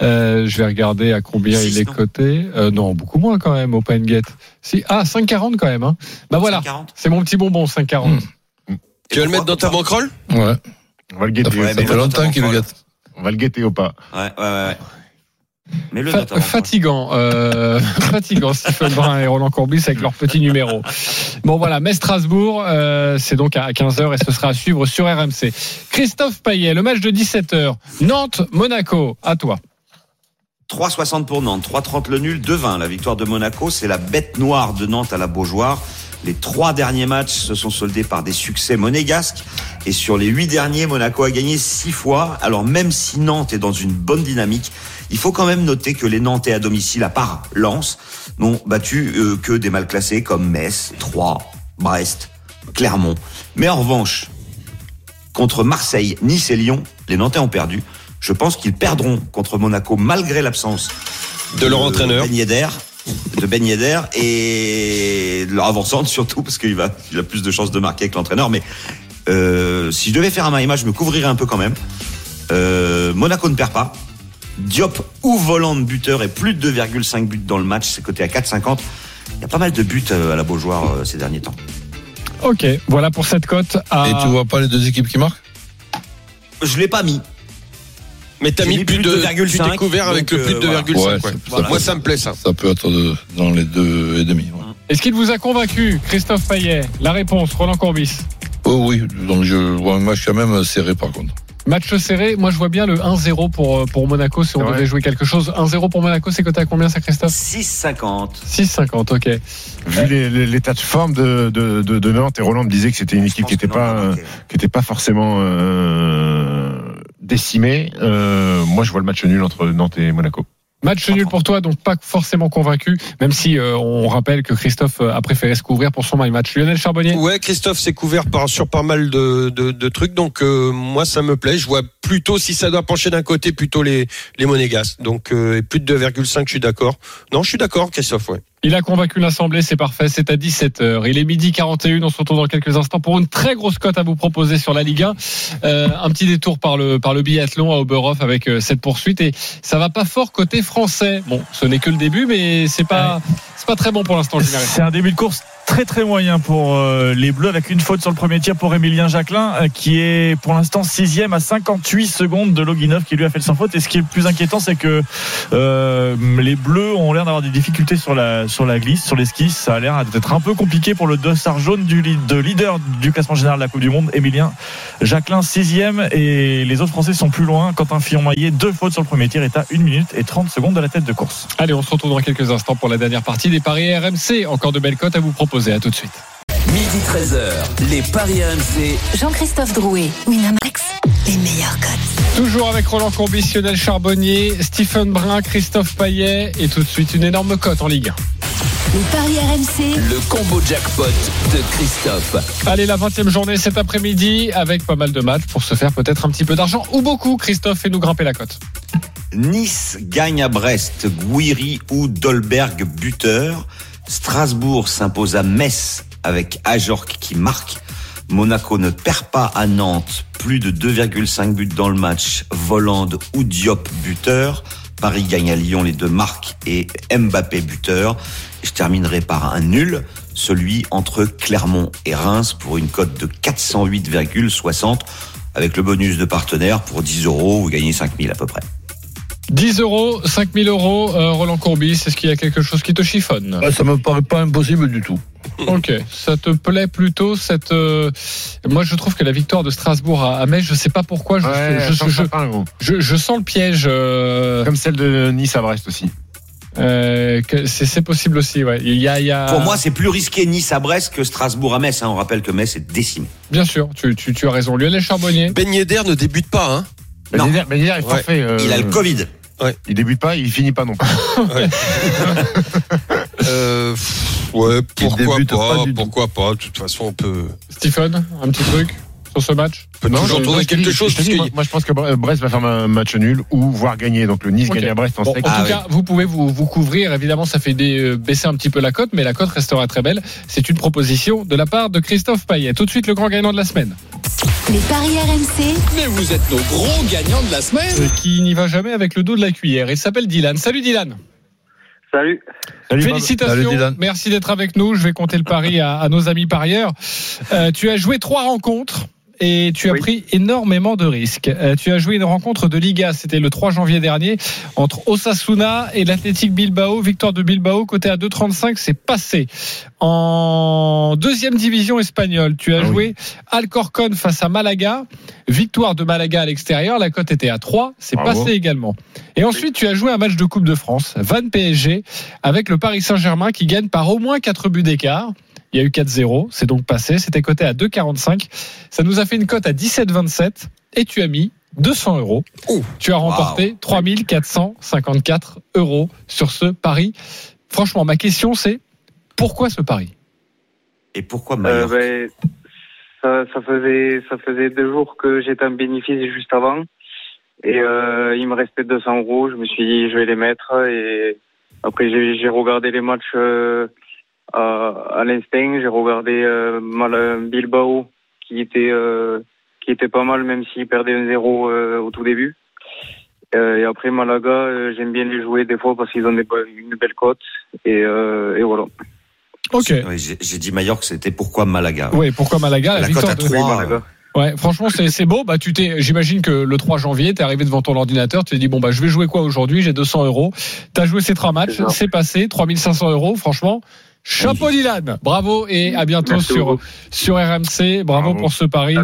Euh, je vais regarder à combien Six, il est non coté. Euh, non, beaucoup moins quand même, Opa Nguet. Si, ah, 5,40 quand même. Hein. Bah voilà, 5,40. c'est mon petit bonbon, 5,40. Hmm. Tu vas le mettre dans ta banquerolle Ouais. On va le guetter, Ouais, ça fait le longtemps qu'il le gâte. on va le guetter ou pas Ouais, ouais, ouais. Mais le Fa- fatigant, euh, fatigant, Stephen Brun et Roland Courbis avec leurs petits numéros. Bon voilà, Metz-Strasbourg, euh, c'est donc à 15h et ce sera à suivre sur RMC. Christophe Payet, le match de 17h, Nantes-Monaco, à toi. 3,60 pour Nantes, 3,30 le nul, 2,20 la victoire de Monaco. C'est la bête noire de Nantes à la Beaujoire. Les trois derniers matchs se sont soldés par des succès monégasques. Et sur les huit derniers, Monaco a gagné six fois. Alors même si Nantes est dans une bonne dynamique, il faut quand même noter que les Nantais à domicile, à part Lens, n'ont battu euh, que des mal classés comme Metz, Troyes, Brest, Clermont. Mais en revanche, contre Marseille, Nice et Lyon, les Nantais ont perdu. Je pense qu'ils perdront contre Monaco malgré l'absence De leur entraîneur. Ben Yedder, de Ben Yedder et de leur avant-centre surtout parce qu'il va, il a plus de chances de marquer que l'entraîneur. Mais euh, si je devais faire un match, je me couvrirais un peu quand même. Euh, Monaco ne perd pas. Diop ou volant de buteur et plus de 2,5 buts dans le match, c'est coté à 4,50. Il y a pas mal de buts euh, à la Beaujoire euh, ces derniers temps. Ok, voilà pour cette cote. À... Et tu vois pas les deux équipes qui marquent? Je l'ai pas mis. Mais t'as mis mis plus de, de tu 2,5, découvert avec le plus de euh, 2,5. voilà. ouais. Ouais, ça- Voilà. Moi, ça me plaît, ça. Ça peut être de- dans les deux et demi. ouais. Est-ce qu'il vous a convaincu, Christophe Payet? La réponse, Roland Courbis. Oh oui, donc je vois un match quand même serré par contre. Match serré, moi je vois bien le 1-0 pour, euh, pour Monaco si on Ouais. devait jouer quelque chose. 1-0 pour Monaco, c'est coté à combien ça, Christophe 6,50. 6,50, ok. Vu les- les- l'état de forme de, de, de, de Nantes, et Roland me disait que c'était une équipe qui n'était pas, euh, marquer. qui était pas forcément euh, décimée. Euh, moi, je vois le match nul entre Nantes et Monaco. Match nul pour toi, donc pas forcément convaincu, même si euh, on rappelle que Christophe euh, a préféré se couvrir pour son match. Lionel Charbonnier Ouais, Christophe s'est couvert par, sur pas mal de, de, de trucs, donc euh, moi ça me plaît. Je vois plutôt, si ça doit pencher d'un côté, plutôt les, les monégasques. Donc euh, plus de 2,5, je suis d'accord. Non, je suis d'accord, Christophe, ouais. Il a convaincu l'Assemblée, c'est parfait, c'est à 17h. Il est midi 41, on se retrouve dans quelques instants pour une très grosse cote à vous proposer sur la Ligue 1. Euh, un petit détour par le, par le biathlon à Oberhof avec euh, cette poursuite et ça va pas fort côté français. Bon, ce n'est que le début, mais c'est pas, c'est pas très bon pour l'instant. C'est un début de course très très moyen pour euh, les Bleus avec une faute sur le premier tir pour Emilien Jacquelin euh, qui est pour l'instant sixième à 58 secondes de Loginov qui lui a fait le sans faute. Et ce qui est le plus inquiétant c'est que euh, les Bleus ont l'air d'avoir des difficultés sur la sur la glisse sur les skis. Ça a l'air d'être un peu compliqué pour le dossard jaune du de leader du classement général de la Coupe du Monde Emilien Jacquelin sixième. Et les autres Français sont plus loin. Quentin Fillon-Maillet deux fautes sur le premier tir est à 1 minute et 30 secondes de la tête de course. Allez, on se retrouve dans quelques instants pour la dernière partie des paris RMC. Encore de belles cotes à vous proposer. À tout de suite. Midi 13h, les Paris RMC. Jean-Christophe Drouet, Winamax, les meilleurs cotes. Toujours avec Roland Courbis, Lionel Charbonnier, Stephen Brun, Christophe Payet et tout de suite une énorme cote en Ligue 1. Les paris RMC, Le combo jackpot de Christophe. Allez, la 20e journée cet après-midi avec pas mal de matchs pour se faire peut-être un petit peu d'argent ou beaucoup. Christophe, fais-nous grimper la cote. Nice gagne à Brest, Gouiri ou Dolberg buteur. Strasbourg s'impose à Metz avec Ajorc qui marque. Monaco ne perd pas à Nantes, plus de 2,5 buts dans le match. Volande ou Diop buteur. Paris gagne à Lyon, les deux marques et Mbappé buteur. Je terminerai par un nul, celui entre Clermont et Reims pour une cote de 408,60 avec le bonus de partenaire pour 10 euros, vous gagnez 5000 à peu près. 10 euros, 5000 euros, euh, Roland Courbis, est-ce qu'il y a quelque chose qui te chiffonne? Ah, ça me paraît pas impossible du tout. Ok, ça te plaît plutôt cette. euh, Moi, je trouve que la victoire de Strasbourg à à Metz, je sais pas pourquoi, je, Ouais, je, sens le piège. euh, Comme celle de Nice à Brest aussi. euh, c'est possible aussi, ouais. Il y a, il y a... Pour moi, c'est plus risqué Nice à Brest que Strasbourg à Metz. hein. On rappelle que Metz est décimé. Bien sûr, tu, tu, tu as raison. Lionel Charbonnier? Ben Yedder ne débute pas, hein. Ben Non. Yedder, Ben Yedder est Ouais. forfait. euh, Il a le Covid. Il débute pas, il finit pas non plus. Euh, pff, ouais, pourquoi débute pas, pas du tout. pourquoi pas. De toute façon, on peut, Stephen, un petit truc? Sur ce match peut Non, toujours je- trouver je te dis- quelque chose. dis, parce moi, que- moi, je pense que Bre- Brest va faire un match nul ou voire gagner. Donc le Nice Ok. gagne à Brest en Bon, sec. en Ah tout oui. cas, vous pouvez vous, vous couvrir. Évidemment, ça fait des, euh, baisser un petit peu la cote, mais la cote restera très belle. C'est une proposition de la part de Christophe Payet. Tout de suite, le grand gagnant de la semaine. les paris RMC, Mais vous êtes nos gros gagnants de la semaine. Euh, Qui n'y va jamais avec le dos de la cuillère. Il s'appelle Dylan. Salut Dylan. Salut. Salut. Félicitations. Salut, Dylan. Merci d'être avec nous. Je vais compter le pari à, à nos amis parieurs. Euh, tu as joué trois rencontres. Et tu as Oui. pris énormément de risques. Euh, tu as joué une rencontre de Liga, c'était le 3 janvier dernier, entre Osasuna et l'Athletic Bilbao. Victoire de Bilbao, côté à 2,35, c'est passé. En deuxième division espagnole, tu as Ah oui. joué Alcorcon face à Malaga. Victoire de Malaga à l'extérieur, la cote était à 3, c'est passé également. Et ensuite, tu as joué un match de Coupe de France, Van PSG, avec le Paris Saint-Germain qui gagne par au moins 4 buts d'écart. Il y a eu 4-0, c'est donc passé, c'était coté à 2,45. Ça nous a fait une cote à 17,27 et tu as mis 200 euros. Tu as remporté 3454 euros sur ce pari. Franchement, ma question c'est pourquoi ce pari? Et pourquoi Euh, Mallorca ben, ça, ça faisait ça faisait deux jours que j'étais en bénéfice juste avant et euh, il me restait 200 euros. Je me suis dit je vais les mettre et après j'ai j'ai regardé les matchs euh, à, à l'instinct. J'ai regardé euh, Mal- Bilbao qui était euh, qui était pas mal même s'il perdait un 0 euh, au tout début. Euh, et après Malaga, euh, j'aime bien les jouer des fois parce qu'ils ont des une belle cote et, euh, et voilà. Ok. J'ai dit Mallorca, c'était pourquoi Malaga? Oui, pourquoi Malaga? La, La victoire cote à de- 3. Ouais, franchement, c'est c'est beau. Bah, tu t'es, j'imagine que le 3 janvier, t'es arrivé devant ton ordinateur, tu t'es dit bon bah je vais jouer quoi aujourd'hui? J'ai 200 euros. T'as joué ces trois matchs, c'est passé, 3500 euros. Franchement, chapeau Dylan, bravo et à bientôt Merci sur beaucoup. sur RMC. Bravo, pour ce pari.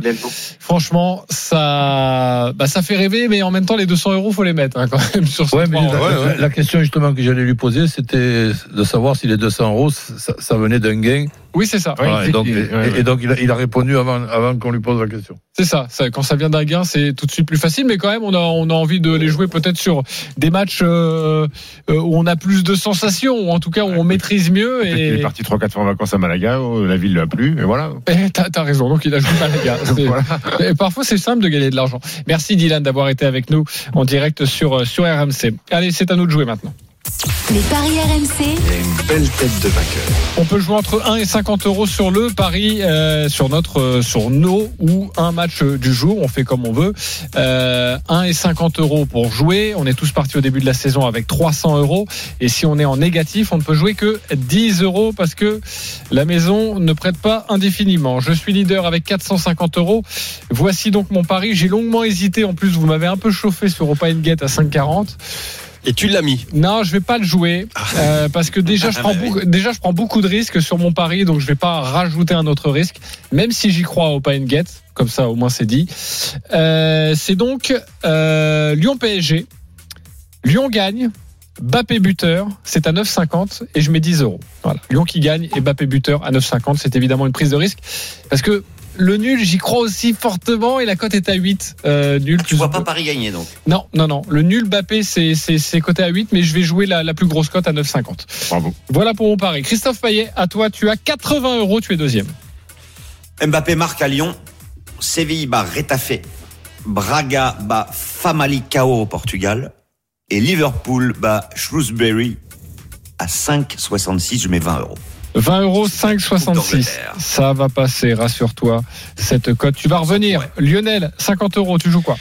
Franchement, ça, bah ça fait rêver, mais en même temps les 200 euros faut les mettre hein, quand même sur ce Ouais, mais trois. la, la- la question justement que j'allais lui poser, c'était de savoir si les 200 euros, ça, ça venait d'un gain. Oui, c'est ça. Voilà, et donc, et- ouais, ouais. et donc il, a, il a répondu avant, avant qu'on lui pose la question. C'est ça, ça, quand ça vient d'un gain, c'est tout de suite plus facile, mais quand même, on a, on a envie de les jouer peut-être sur des matchs euh, euh, où on a plus de sensations, ou en tout cas où on maîtrise mieux. Peut-être qu'il est Et parti 3-4 fois en vacances à Malaga, où la ville lui a plu, et voilà. Eh, t'as as raison, donc il a joué Malaga. Et parfois, c'est simple de gagner de l'argent. Merci Dylan d'avoir été avec nous en direct sur, euh, sur RMC. Allez, c'est à nous de jouer maintenant. Les paris RMC. Une belle tête de vainqueur. On peut jouer entre 1 et 50 euros sur le pari, euh, sur notre, euh, sur nos ou un match euh, du jour. On fait comme on veut. Euh, 1 et 50 euros pour jouer. On est tous partis au début de la saison avec 300 euros. Et si on est en négatif, on ne peut jouer que 10 euros parce que la maison ne prête pas indéfiniment. Je suis leader avec 450 euros. Voici donc mon pari. J'ai longuement hésité. En plus, vous m'avez un peu chauffé sur Open Gate à 5,40. Et tu l'as mis Non, je vais pas le jouer euh, parce que déjà je prends beaucoup, déjà je prends beaucoup de risques sur mon pari, donc je vais pas rajouter un autre risque, même si j'y crois au Pine Gate. Comme ça, au moins c'est dit. Euh, c'est donc euh, Lyon PSG. Lyon gagne. Bappé buteur, c'est à 9,50 et je mets 10 euros. Voilà. Lyon qui gagne et Bappé buteur à 9,50, c'est évidemment une prise de risque parce que le nul, j'y crois aussi fortement et la cote est à 8. Euh, nul. Tu vois pas Paris gagner donc Non, non, non. Le nul Bappé, c'est c'est- c'est coté à 8, mais je vais jouer la, la plus grosse cote à 9,50. Bravo. Voilà pour mon pari. Christophe Payet, à toi, tu as 80 euros, tu es deuxième. Mbappé marque à Lyon. Séville bat Retafe. Braga bat Famalicão au Portugal. Et Liverpool bat Shrewsbury à 5,66. Je mets 20 euros. 20 euros, 5,66. Ça va passer, rassure-toi, cette cote. Tu vas revenir. Lionel, 50 euros, tu joues quoi?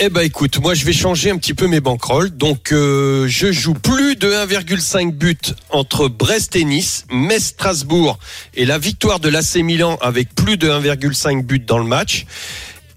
Eh ben écoute, moi je vais changer un petit peu mes banquerolles. Donc euh, je joue plus de 1,5 but entre Brest et Nice, Metz Strasbourg et la victoire de l'AC Milan avec plus de 1,5 but dans le match.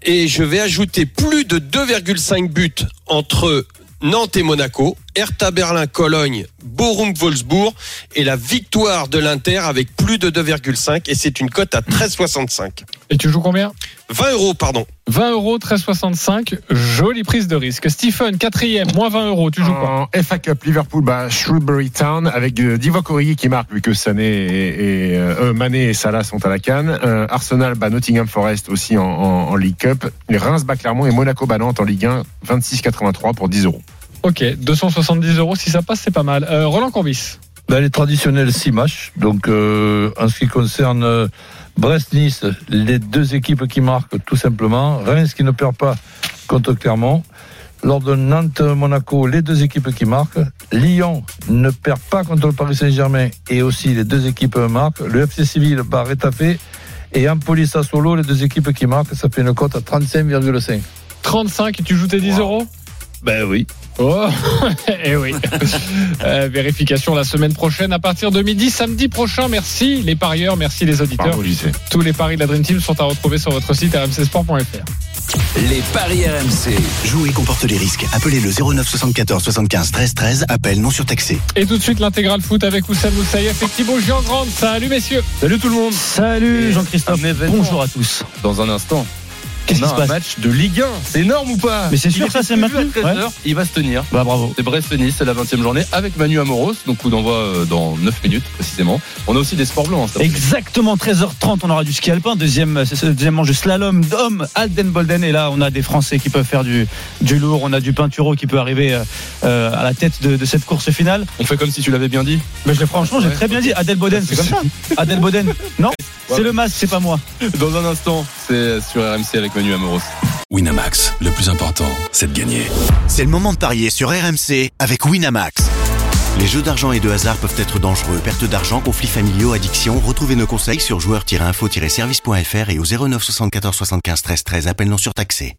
Et je vais ajouter plus de 2,5 buts entre Nantes et Monaco, Hertha Berlin Cologne, Borum Wolfsburg et la victoire de l'Inter avec plus de 2,5 et c'est une cote à 13,65. Et tu joues combien? 20 euros, pardon. 20 euros, 13,65. Jolie prise de risque. Stephen, quatrième, moins 20 euros, tu joues quoi? En FA Cup, Liverpool bat Shrewsbury Town avec euh, Divock Origi qui marque vu que Sané et, et, euh, Mané et Salah sont à la canne. Euh, Arsenal bat Nottingham Forest aussi en, en, en League Cup. Les Reims bat Clermont et Monaco bat Nantes en Ligue 1 26,83 pour 10 euros. Ok, 270 euros, si ça passe, c'est pas mal. Euh, Roland Corbis. Ben, les traditionnels 6 matchs. Donc, euh, en ce qui concerne euh, Brest-Nice, les deux équipes qui marquent tout simplement. Reims qui ne perd pas contre Clermont. Lors de Nantes-Monaco, les deux équipes qui marquent. Lyon ne perd pas contre le Paris Saint-Germain et aussi les deux équipes marquent. Le FC Civil bat Rétafé et Empoli Sassuolo, les deux équipes qui marquent. Ça fait une cote à 35,5. 35 et tu joues tes 10 euros? Ben oui. Oh, eh oui. Euh, vérification la semaine prochaine à partir de midi, samedi prochain. Merci les parieurs, merci les auditeurs. Bravo. Tous les paris de la Dream Team sont à retrouver sur votre site rmcsport.fr. Les paris RMC. Jouer comporte les risques. Appelez le 09 74 75 13 13. Appel non surtaxé. Et tout de suite l'intégral foot avec Oussam Moussaïef et Thibaut Giangrande. Salut messieurs. Salut tout le monde. Salut Jean-Christophe. Bonjour à tous. Dans un instant. Qu'est-ce qui se un passe match de Ligue 1. C'est énorme ou pas Mais c'est sûr, ça, c'est à 13h, il va se tenir. Bah bravo. C'est Brest-Nice, c'est la 20e journée avec Manu Amoros. Donc coup d'envoi euh, dans 9 minutes précisément. On a aussi des sports blancs. hein. Exactement 13h30, on aura du ski alpin, deuxième, ce deuxième manche de slalom d'homme, Alden Bolden. Et là, on a des Français qui peuvent faire du, du lourd. On a du Pinturo qui peut arriver euh, euh, à la tête de, de cette course finale. On fait comme si tu l'avais bien dit. Mais je l'ai franchement, j'ai très bien dit. Adel Boden, c'est comme ça. Adel Boden, non, c'est le masque, c'est pas moi. Dans un instant, c'est sur RMC avec Manu Amoros. Winamax, le plus important, c'est de gagner. C'est le moment de parier sur RMC avec Winamax. Les jeux d'argent et de hasard peuvent être dangereux. Perte d'argent, conflits familiaux, addiction. Retrouvez nos conseils sur joueurs-info-service.fr et au 09 74 75 13 13. Appel non surtaxé.